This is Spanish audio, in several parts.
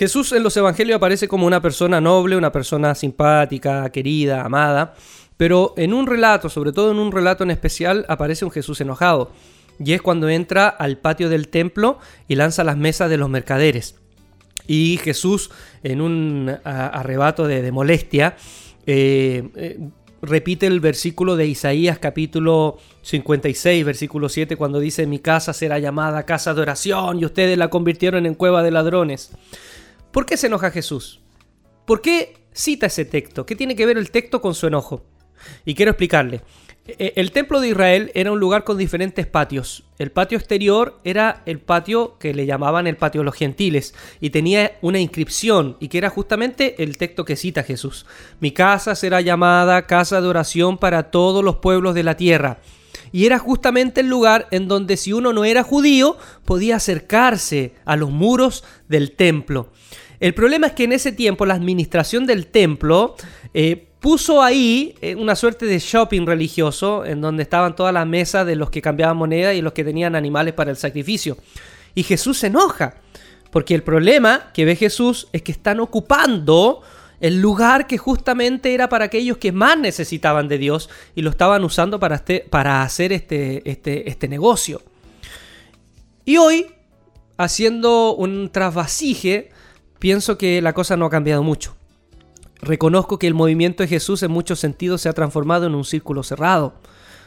Jesús en los evangelios aparece como una persona noble, una persona simpática, querida, amada, pero en un relato, sobre todo en un relato en especial, aparece un Jesús enojado. Y es cuando entra al patio del templo y lanza las mesas de los mercaderes. Y Jesús, en un arrebato de, molestia, eh, eh, repite el versículo de Isaías capítulo 56, versículo 7, cuando dice, mi casa será llamada casa de oración y ustedes la convirtieron en cueva de ladrones. ¿Por qué se enoja Jesús? ¿Por qué cita ese texto? ¿Qué tiene que ver el texto con su enojo? Y quiero explicarle. E, e, el templo de Israel era un lugar con diferentes patios. El patio exterior era el patio que le llamaban el patio de los gentiles y tenía una inscripción y que era justamente el texto que cita Jesús. Mi casa será llamada casa de oración para todos los pueblos de la tierra. Y era justamente el lugar en donde si uno no era judío podía acercarse a los muros del templo. El problema es que en ese tiempo la administración del templo eh, puso ahí eh, una suerte de shopping religioso en donde estaban todas las mesas de los que cambiaban moneda y los que tenían animales para el sacrificio. Y Jesús se enoja, porque el problema que ve Jesús es que están ocupando el lugar que justamente era para aquellos que más necesitaban de Dios y lo estaban usando para, este, para hacer este, este, este negocio. Y hoy, haciendo un trasvasije, pienso que la cosa no ha cambiado mucho. Reconozco que el movimiento de Jesús en muchos sentidos se ha transformado en un círculo cerrado.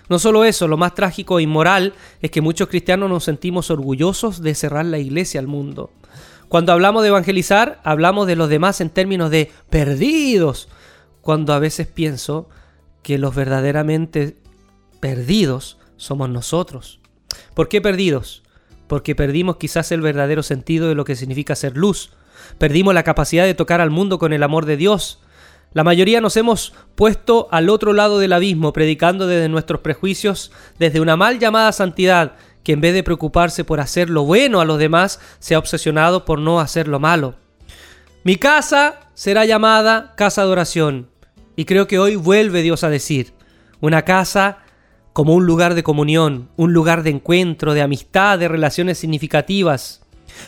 No solo eso, lo más trágico e inmoral es que muchos cristianos nos sentimos orgullosos de cerrar la iglesia al mundo. Cuando hablamos de evangelizar, hablamos de los demás en términos de perdidos, cuando a veces pienso que los verdaderamente perdidos somos nosotros. ¿Por qué perdidos? Porque perdimos quizás el verdadero sentido de lo que significa ser luz, Perdimos la capacidad de tocar al mundo con el amor de Dios. La mayoría nos hemos puesto al otro lado del abismo, predicando desde nuestros prejuicios, desde una mal llamada santidad, que en vez de preocuparse por hacer lo bueno a los demás, se ha obsesionado por no hacer lo malo. Mi casa será llamada casa de oración. Y creo que hoy vuelve Dios a decir, una casa como un lugar de comunión, un lugar de encuentro, de amistad, de relaciones significativas.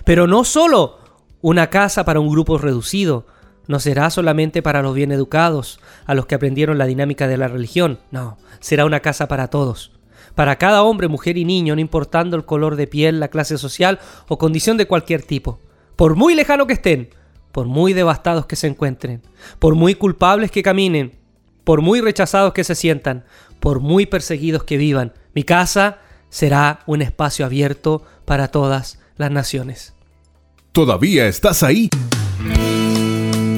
Pero no solo una casa para un grupo reducido no será solamente para los bien educados, a los que aprendieron la dinámica de la religión, no, será una casa para todos. Para cada hombre, mujer y niño, no importando el color de piel, la clase social o condición de cualquier tipo. Por muy lejano que estén, por muy devastados que se encuentren, por muy culpables que caminen, por muy rechazados que se sientan, por muy perseguidos que vivan, mi casa será un espacio abierto para todas las naciones. ¿Todavía estás ahí?